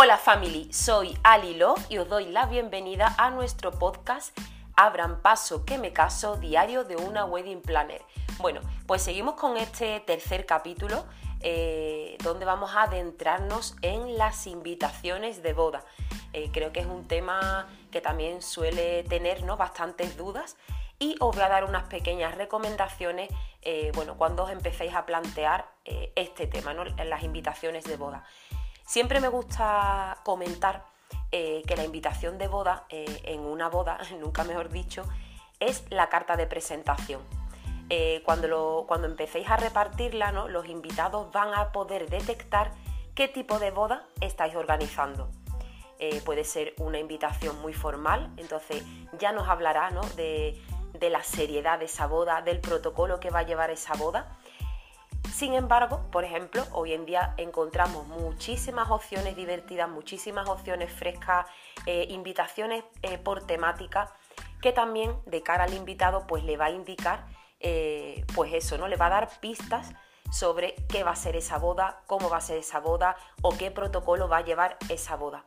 Hola family, soy Ali Love y os doy la bienvenida a nuestro podcast Abran paso que me caso, diario de una wedding planner. Bueno, pues seguimos con este tercer capítulo eh, donde vamos a adentrarnos en las invitaciones de boda. Eh, creo que es un tema que también suele tener bastantes dudas y os voy a dar unas pequeñas recomendaciones eh, bueno, cuando os empecéis a plantear este tema, ¿no? las invitaciones de boda. Siempre me gusta comentar eh, que la invitación de boda, eh, en una boda, nunca mejor dicho, es la carta de presentación. Eh, cuando, cuando empecéis a repartirla, ¿no? los invitados van a poder detectar qué tipo de boda estáis organizando. puede ser una invitación muy formal, entonces ya nos hablará de, de la seriedad de esa boda, del protocolo que va a llevar esa boda sin embargo, por ejemplo, hoy en día encontramos muchísimas opciones divertidas, muchísimas opciones frescas, eh, invitaciones eh, por temática, que también de cara al invitado pues le va a indicar, eh, pues eso, ¿no? Le va a dar pistas sobre qué va a ser esa boda, cómo va a ser esa boda o qué protocolo va a llevar esa boda.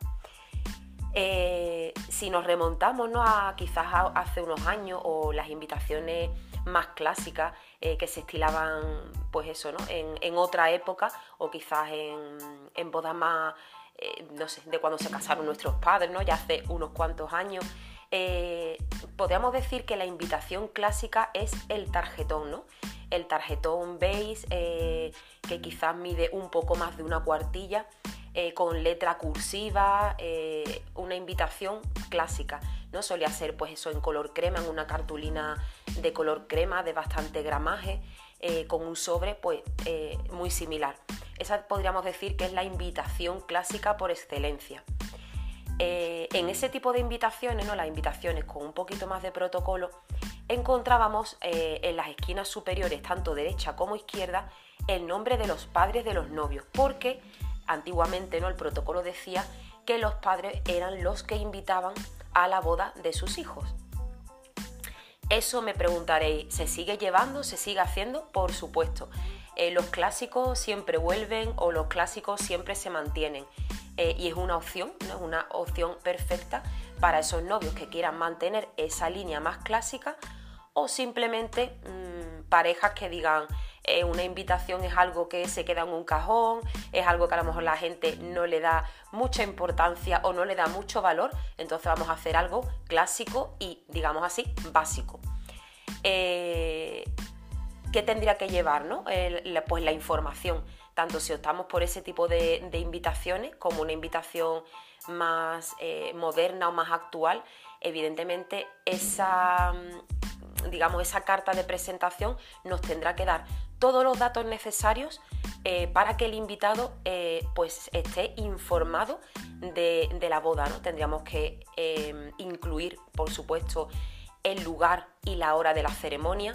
Si nos remontamos ¿no? a quizás hace unos años o las invitaciones más clásicas eh, que se estilaban, pues eso, ¿no? En, otra época o quizás en, bodas más, eh, no sé, de cuando se casaron nuestros padres, ¿no? Ya hace unos cuantos años. Eh, podríamos decir que la invitación clásica es el tarjetón, ¿no? El tarjetón beige, que quizás mide un poco más de una cuartilla, con letra cursiva, una invitación clásica. ¿no? Solía ser pues eso en color crema, en una cartulina de color crema de bastante gramaje, eh, con un sobre pues eh, muy similar. Esa podríamos decir que es la invitación clásica por excelencia. Eh, en ese tipo de invitaciones, ¿no? las invitaciones con un poquito más de protocolo, encontrábamos en las esquinas superiores, tanto derecha como izquierda, el nombre de los padres de los novios, porque antiguamente ¿no? el protocolo decía que los padres eran los que invitaban a la boda de sus hijos. Eso me preguntaréis, ¿se sigue llevando? ¿Se sigue haciendo? Por supuesto. Eh, los clásicos siempre vuelven o los clásicos siempre se mantienen. Eh, y es una opción, ¿no? una opción perfecta para esos novios que quieran mantener esa línea más clásica o simplemente mm, parejas que digan, eh, una invitación es algo que se queda en un cajón, es algo que a lo mejor la gente no le da mucha importancia o no le da mucho valor, entonces vamos a hacer algo clásico y, digamos así, básico. Eh, ¿Qué tendría que llevar? pues la información, tanto si optamos por ese tipo de, invitaciones como una invitación más eh, moderna o más actual, evidentemente esa digamos, esa carta de presentación nos tendrá que dar todos los datos necesarios eh, para que el invitado eh, pues esté informado de, la boda. ¿no? Tendríamos que em, incluir, por supuesto, el lugar y la hora de la ceremonia,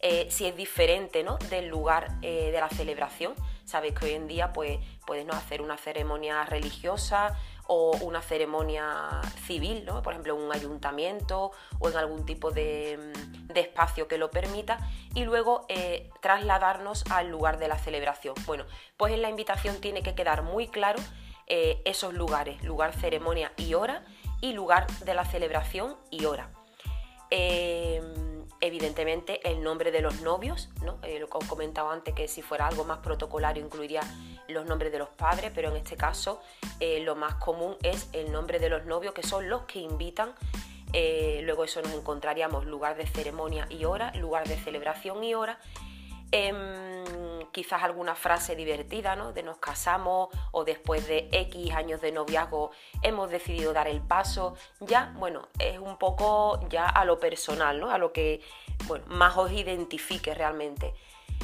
eh, si es diferente ¿no? del lugar de la celebración. Sabéis que hoy en día pues, puedes ¿no? hacer una ceremonia religiosa o una ceremonia civil, ¿no? por ejemplo en un ayuntamiento o en algún tipo de, espacio que lo permita, y luego eh, trasladarnos al lugar de la celebración. Bueno, pues en la invitación tiene que quedar muy claro eh, esos lugares, lugar, ceremonia y hora, y lugar de la celebración y hora. Eh, evidentemente el nombre de los novios, ¿no? lo que os comentaba antes que si fuera algo más protocolario incluiría los nombres de los padres, pero en este caso eh, lo más común es el nombre de los novios, que son los que invitan. Eh, luego eso nos encontraríamos lugar de ceremonia y hora, lugar de celebración y hora. Quizás alguna frase divertida, ¿no? De nos casamos o después de X años de noviazgo hemos decidido dar el paso. Ya, bueno, es un poco ya a lo personal, ¿no? A lo que bueno, más os identifique realmente.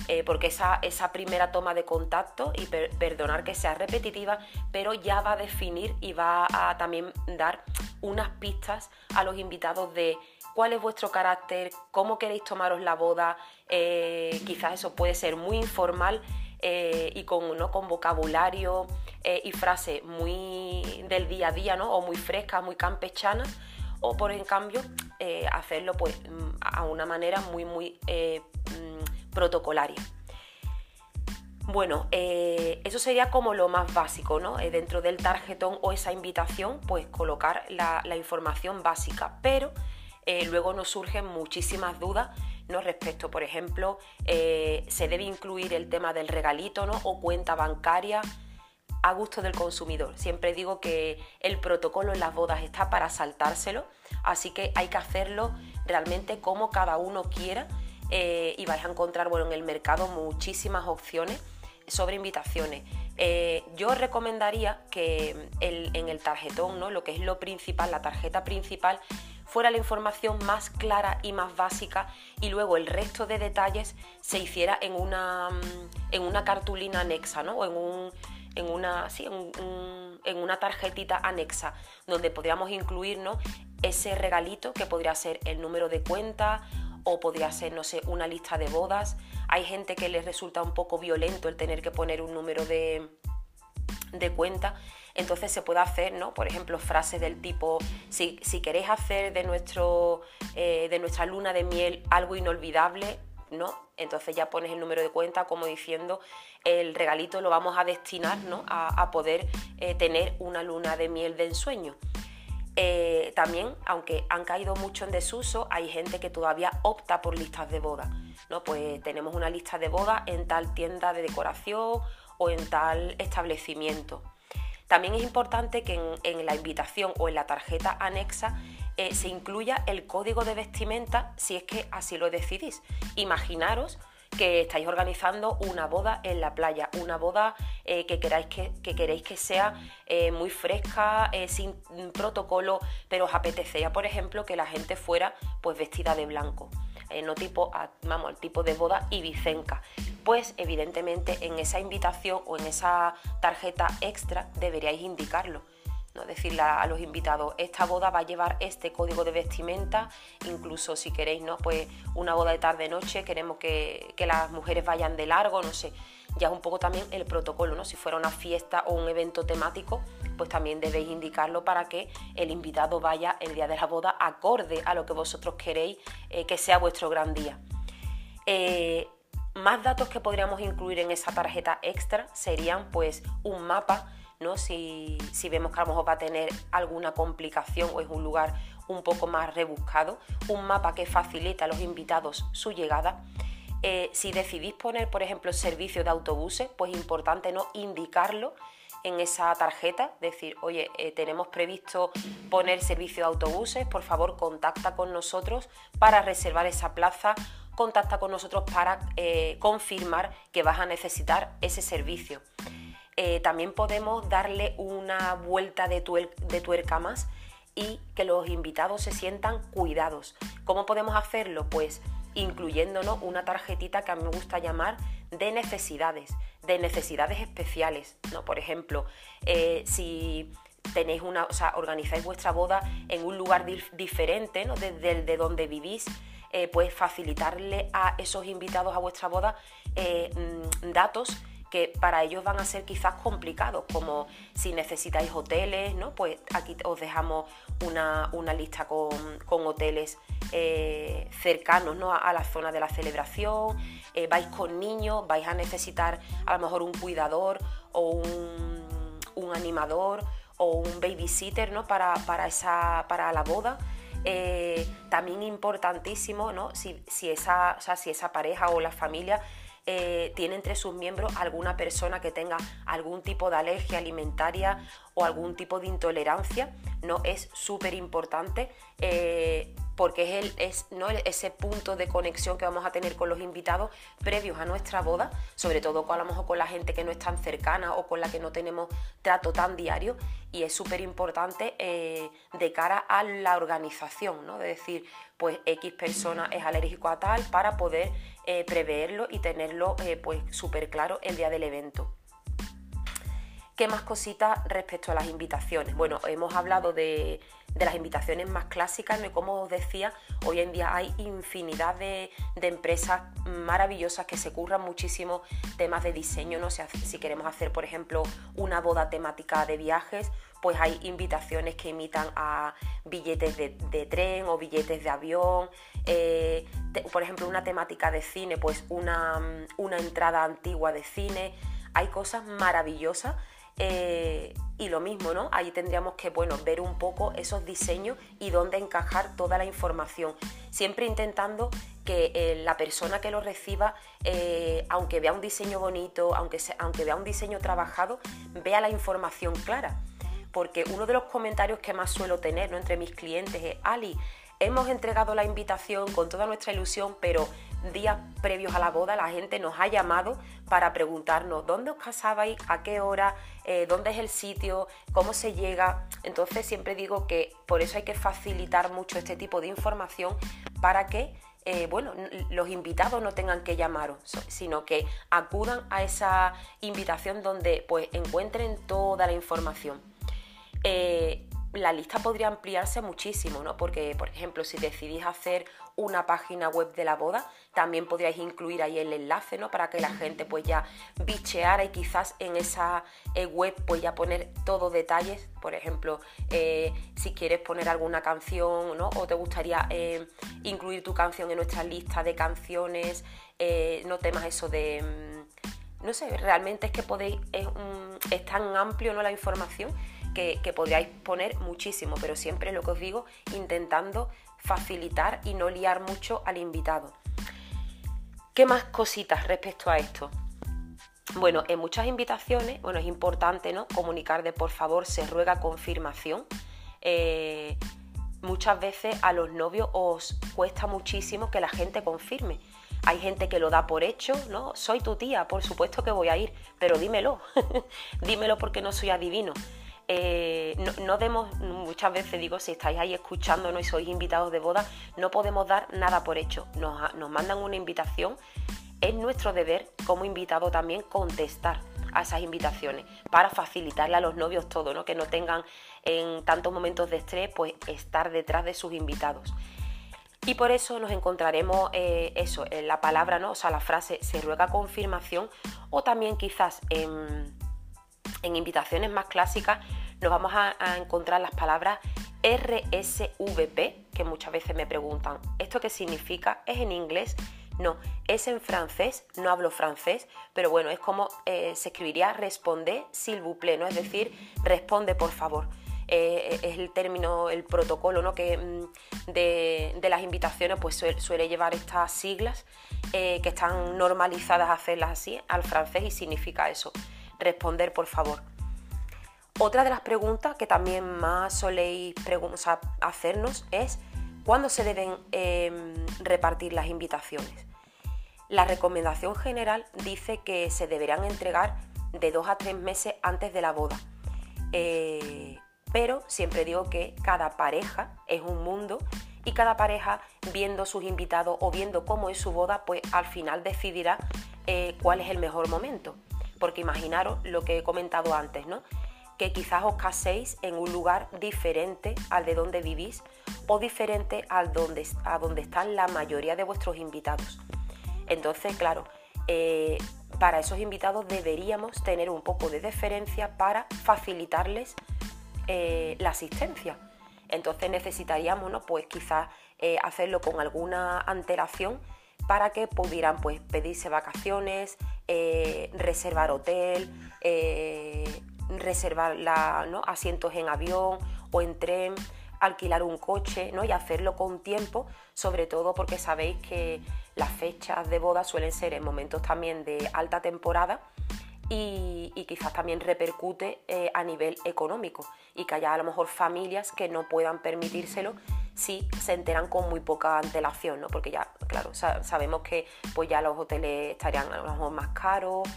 Eh, porque esa, esa, primera toma de contacto, y perdonar que sea repetitiva, pero ya va a definir y va a también dar unas pistas a los invitados de cuál es vuestro carácter, cómo queréis tomaros la boda, eh, quizás eso puede ser muy informal eh, y con, ¿no? con vocabulario y frases muy del día a día ¿no? o muy frescas, muy campechanas, o por en cambio hacerlo pues a una manera muy muy protocolaria. Bueno, eh, eso sería como lo más básico, ¿no? Eh, dentro del tarjetón o esa invitación, pues colocar la, información básica, pero eh, luego nos surgen muchísimas dudas ¿no? respecto, por ejemplo, se debe incluir el tema del regalito ¿no? o cuenta bancaria a gusto del consumidor. Siempre digo que el protocolo en las bodas está para saltárselo, así que hay que hacerlo realmente como cada uno quiera y vais a encontrar bueno, en el mercado muchísimas opciones sobre invitaciones. Eh, yo recomendaría que en el tarjetón, ¿no? lo que es lo principal, la tarjeta principal, fuera la información más clara y más básica y luego el resto de detalles se hiciera en una, mm, en una cartulina anexa ¿no? o en, un, en, una, sí, en, una tarjetita anexa donde podríamos incluir ese regalito que podría ser el número de cuenta o podría ser, no sé, una lista de bodas hay gente que les resulta un poco violento el tener que poner un número de, de cuenta. Entonces se puede hacer, ¿no? Por ejemplo, frases del tipo, si, queréis hacer de, nuestro, eh, de nuestra luna de miel algo inolvidable, ¿no? Entonces ya pones el número de cuenta como diciendo, el regalito lo vamos a destinar, ¿no? A, poder eh, tener una luna de miel de ensueño. Eh, también, aunque han caído mucho en desuso, hay gente que todavía opta por listas de boda. ¿no? Pues tenemos una lista de boda en tal tienda de decoración o en tal establecimiento. También es importante que en, la invitación o en la tarjeta anexa eh, se incluya el código de vestimenta si es que así lo decidís. Imaginaros que estáis organizando una boda en la playa, una boda eh, que, queráis que, queréis que sea eh, muy fresca, sin protocolo, pero os apetecía, por ejemplo, que la gente fuera pues vestida de blanco. No tipo, vamos, el tipo de boda ibicenca. Pues evidentemente en esa invitación o en esa tarjeta extra deberíais indicarlo decirle a, los invitados, esta boda va a llevar este código de vestimenta, incluso si queréis, ¿no? Pues una boda de tarde-noche, queremos que, las mujeres vayan de largo, no sé, ya es un poco también el protocolo, ¿no? Si fuera una fiesta o un evento temático, pues también debéis indicarlo para que el invitado vaya el día de la boda acorde a lo que vosotros queréis eh, que sea vuestro gran día. Eh, más datos que podríamos incluir en esa tarjeta extra serían pues un mapa si, vemos que a lo mejor va a tener alguna complicación o es un lugar un poco más rebuscado, un mapa que facilita a los invitados su llegada. Eh, si decidís poner, por ejemplo, servicio de autobuses, pues importante no indicarlo en esa tarjeta, decir, oye, eh, tenemos previsto poner servicio de autobuses, por favor contacta con nosotros para reservar esa plaza, contacta con nosotros para eh, confirmar que vas a necesitar ese servicio. Eh, también podemos darle una vuelta de, tuerca más y que los invitados se sientan cuidados. ¿Cómo podemos hacerlo? Pues incluyéndonos una tarjetita que a mí me gusta llamar de necesidades, de necesidades especiales. ¿no? Por ejemplo, eh, si tenéis una, o sea, organizáis vuestra boda en un lugar diferente ¿no? desde de, donde vivís, eh, pues facilitarle a esos invitados a vuestra boda mm, datos que para ellos van a ser quizás complicados, como si necesitáis hoteles, ¿no? Pues aquí os dejamos una, lista con, hoteles eh, cercanos ¿no? a, la zona de la celebración, eh, vais con niños, vais a necesitar a lo mejor un cuidador o un, animador o un babysitter ¿no? para, esa, para la boda. Eh, también importantísimo, ¿no? Si, si, esa, si esa pareja o la familia eh, tiene entre sus miembros alguna persona que tenga algún tipo de alergia alimentaria o algún tipo de intolerancia, ¿no? Es súper importante eh, porque es, el, es ¿no? ese punto de conexión que vamos a tener con los invitados previos a nuestra boda, sobre todo con, a lo mejor con la gente que no es tan cercana o con la que no tenemos trato tan diario y es súper importante eh, de cara a la organización, ¿no? de decir, pues X persona es alérgico a tal para poder eh, preverlo y tenerlo eh, pues súper claro el día del evento. ¿Qué más cositas respecto a las invitaciones? Bueno, hemos hablado de, las invitaciones más clásicas, ¿no? como os decía, hoy en día hay infinidad de, empresas maravillosas que se curran muchísimo temas de diseño, ¿no? Si, queremos hacer, por ejemplo, una boda temática de viajes, pues hay invitaciones que imitan a billetes de, tren o billetes de avión. Eh, por ejemplo, una temática de cine, pues una entrada antigua de cine. Hay cosas maravillosas eh, y lo mismo, ¿no? Ahí tendríamos que, bueno, ver un poco esos diseños y dónde encajar toda la información. Siempre intentando que eh, la persona que lo reciba, eh, aunque vea un diseño bonito, aunque, aunque vea un diseño trabajado, vea la información clara. Porque uno de los comentarios que más suelo tener ¿no? entre mis clientes es, Ali, hemos entregado la invitación con toda nuestra ilusión, pero días previos a la boda la gente nos ha llamado para preguntarnos dónde os casabais, a qué hora, eh, dónde es el sitio, cómo se llega. Entonces siempre digo que por eso hay que facilitar mucho este tipo de información para que eh, bueno, los invitados no tengan que llamaros, sino que acudan a esa invitación donde pues encuentren toda la información. Eh, la lista podría ampliarse muchísimo, ¿no? Porque, por ejemplo, si decidís hacer una página web de la boda, también podríais incluir ahí el enlace, ¿no? Para que la gente pues ya bicheara y quizás en esa eh, web pues ya poner todos detalles, por ejemplo, eh, si quieres poner alguna canción, ¿no? O te gustaría eh, incluir tu canción en nuestra lista de canciones, no temas eso de... Mm, no sé, realmente es que podéis, es, es tan amplio ¿no? la información que, que podríais poner muchísimo, pero siempre lo que os digo, intentando facilitar y no liar mucho al invitado. ¿Qué más cositas respecto a esto? Bueno, en muchas invitaciones, bueno, es importante ¿no? comunicar de por favor, se ruega confirmación. Eh, muchas veces a los novios os cuesta muchísimo que la gente confirme. Hay gente que lo da por hecho, ¿no? Soy tu tía, por supuesto que voy a ir, pero dímelo, dímelo porque no soy adivino. Eh, no, demos, muchas veces digo, si estáis ahí escuchándonos y sois invitados de boda, no podemos dar nada por hecho. Nos, nos mandan una invitación, es nuestro deber como invitado también contestar a esas invitaciones para facilitarle a los novios todo, ¿no? que no tengan en tantos momentos de estrés, pues estar detrás de sus invitados. Y por eso nos encontraremos eh, eso, en la palabra, ¿no? O sea, la frase se ruega confirmación o también quizás en, en invitaciones más clásicas nos vamos a, encontrar las palabras RSVP, que muchas veces me preguntan, ¿esto qué significa? ¿Es en inglés? No, es en francés, no hablo francés, pero bueno, es como eh, se escribiría responde s'il vous plaît, ¿no? Es decir, responde por favor. Eh, es el término, el protocolo ¿no? que, mm, de, las invitaciones pues suele, llevar estas siglas eh, que están normalizadas a hacerlas así al francés y significa eso, responder por favor. Otra de las preguntas que también más soléis hacernos es ¿cuándo se deben em, repartir las invitaciones? La recomendación general dice que se deberán entregar de dos a tres meses antes de la boda. Eh, pero siempre digo que cada pareja es un mundo y cada pareja viendo sus invitados o viendo cómo es su boda, pues al final decidirá eh, cuál es el mejor momento. Porque imaginaros lo que he comentado antes, ¿no? Que quizás os caséis en un lugar diferente al de donde vivís o diferente al donde, a donde están la mayoría de vuestros invitados. Entonces, claro, eh, para esos invitados deberíamos tener un poco de deferencia para facilitarles eh, la asistencia. Entonces necesitaríamos, ¿no? Pues quizás eh, hacerlo con alguna antelación para que pudieran pues, pedirse vacaciones, reservar hotel, reservar asientos en avión o en tren, alquilar un coche ¿no? y hacerlo con tiempo, sobre todo porque sabéis que las fechas de boda suelen ser en momentos también de alta temporada y, quizás también repercute eh, a nivel económico y que haya a lo mejor familias que no puedan permitírselo si se enteran con muy poca antelación, ¿no? porque ya, claro, sabemos que pues ya los hoteles estarían a lo mejor más caros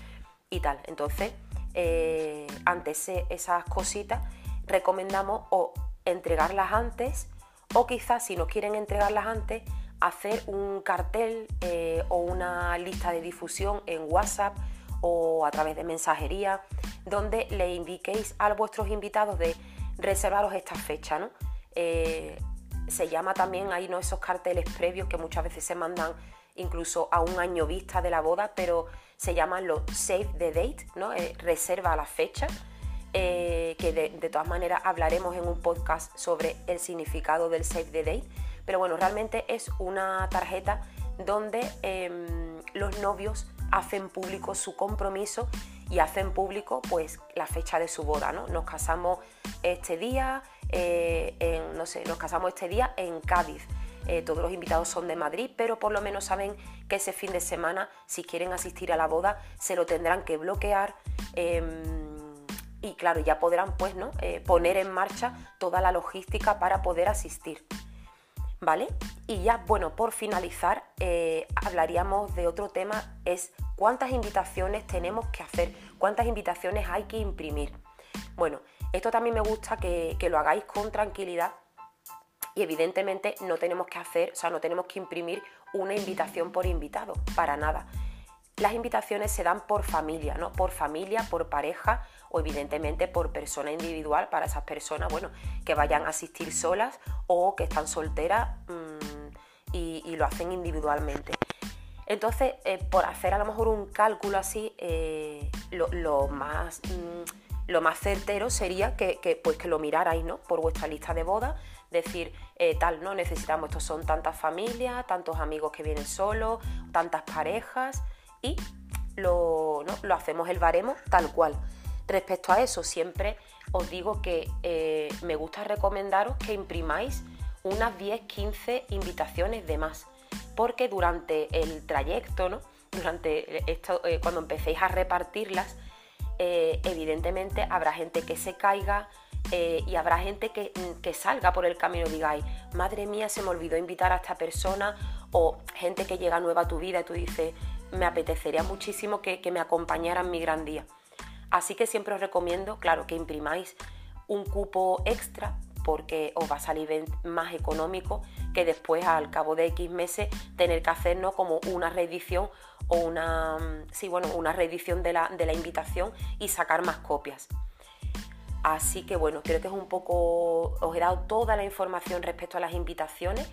y tal. Entonces, eh, ante esas cositas, recomendamos o entregarlas antes o quizás si no quieren entregarlas antes, hacer un cartel eh, o una lista de difusión en WhatsApp o a través de mensajería donde le indiquéis a vuestros invitados de reservaros esta fecha. ¿no? Eh, se llama también ahí ¿no? esos carteles previos que muchas veces se mandan incluso a un año vista de la boda, pero se llaman los save the date, ¿no? Eh, reserva la fecha. eh, que de, todas maneras hablaremos en un podcast sobre el significado del Save the Date. Pero bueno, realmente es una tarjeta donde em, los novios hacen público su compromiso y hacen público pues la fecha de su boda, ¿no? Nos casamos este día, eh, no sé, nos casamos este día en Cádiz. Eh, todos los invitados son de Madrid, pero por lo menos saben que ese fin de semana, si quieren asistir a la boda, se lo tendrán que bloquear. Em, y claro, ya podrán pues, ¿no? Eh, poner en marcha toda la logística para poder asistir. ¿Vale? Y ya, bueno, por finalizar, eh, hablaríamos de otro tema, es cuántas invitaciones tenemos que hacer, cuántas invitaciones hay que imprimir. Bueno, esto también me gusta que, que lo hagáis con tranquilidad y evidentemente no tenemos que hacer, o sea, no tenemos que imprimir una invitación por invitado, para nada. Las invitaciones se dan por familia, ¿no? Por familia, por pareja o evidentemente por persona individual para esas personas, bueno, que vayan a asistir solas o que están solteras mm, y, lo hacen individualmente. Entonces, eh, por hacer a lo mejor un cálculo así, eh, lo, más, mm, lo más certero sería que, pues que lo mirarais ¿no? por vuestra lista de bodas decir, eh, tal, ¿no? Necesitamos, estos son tantas familias, tantos amigos que vienen solos, tantas parejas y lo, lo hacemos el baremo tal cual. Respecto a eso, siempre os digo que eh, me gusta recomendaros que imprimáis unas 10-15 invitaciones de más, porque durante el trayecto, ¿no? durante esto, eh, cuando empecéis a repartirlas, evidentemente habrá gente que se caiga, eh, y habrá gente mm, que, salga por el camino y digáis, madre mía, se me olvidó invitar a esta persona, o gente que llega nueva a tu vida y tú dices, me apetecería muchísimo que, me acompañara en mi gran día. Así que siempre os recomiendo, claro, que imprimáis un cupo extra porque os va a salir más económico que después al cabo de X meses tener que hacernos como una reedición o una, mm, sí, bueno, una reedición de la, de la invitación y sacar más copias. Así que bueno, creo que es un poco, os he dado toda la información respecto a las invitaciones.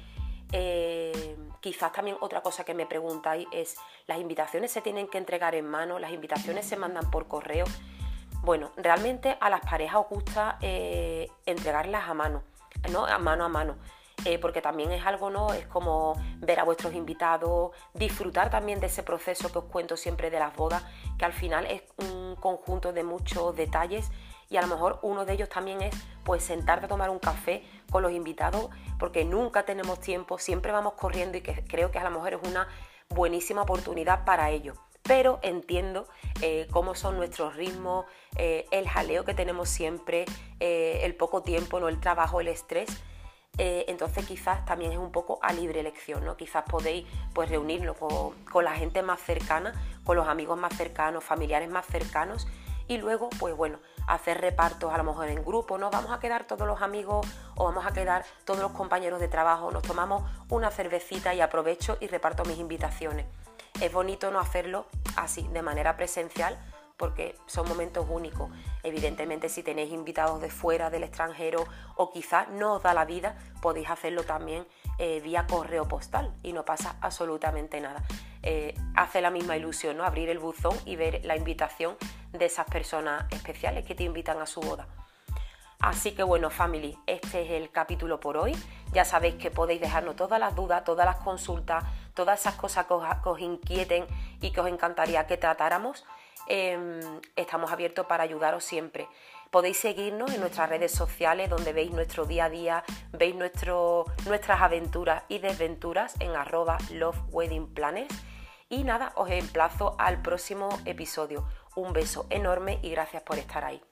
Eh, quizás también otra cosa que me preguntáis es, ¿las invitaciones se tienen que entregar en mano? ¿Las invitaciones se mandan por correo? Bueno, realmente a las parejas os gusta eh, entregarlas a mano, ¿no? A mano a mano. Eh, porque también es algo, ¿no? Es como ver a vuestros invitados, disfrutar también de ese proceso que os cuento siempre de las bodas, que al final es un conjunto de muchos detalles y a lo mejor uno de ellos también es pues sentarte a tomar un café con los invitados porque nunca tenemos tiempo, siempre vamos corriendo y que creo que a lo mejor es una buenísima oportunidad para ello. Pero entiendo eh, cómo son nuestros ritmos, eh, el jaleo que tenemos siempre, eh, el poco tiempo, ¿no? el trabajo, el estrés. entonces quizás también es un poco a libre elección, ¿no? Quizás podéis pues reunirlo con, con la gente más cercana, con los amigos más cercanos, familiares más cercanos y luego pues bueno, hacer repartos a lo mejor en grupo, ¿no? Vamos a quedar todos los amigos o vamos a quedar todos los compañeros de trabajo, nos tomamos una cervecita y aprovecho y reparto mis invitaciones. Es bonito no hacerlo así, de manera presencial, porque son momentos únicos. Evidentemente, si tenéis invitados de fuera, del extranjero, o quizás no os da la vida, podéis hacerlo también eh, vía correo postal y no pasa absolutamente nada. Eh, hace la misma ilusión, ¿no? Abrir el buzón y ver la invitación de esas personas especiales que te invitan a su boda. Así que bueno, family, este es el capítulo por hoy. Ya sabéis que podéis dejarnos todas las dudas, todas las consultas, todas esas cosas que os, inquieten y que os encantaría que tratáramos. Em, estamos abiertos para ayudaros siempre. Podéis seguirnos en nuestras redes sociales donde veis nuestro día a día, veis nuestras aventuras y desventuras en arroba Love Wedding. Y nada, os emplazo al próximo episodio. Un beso enorme y gracias por estar ahí.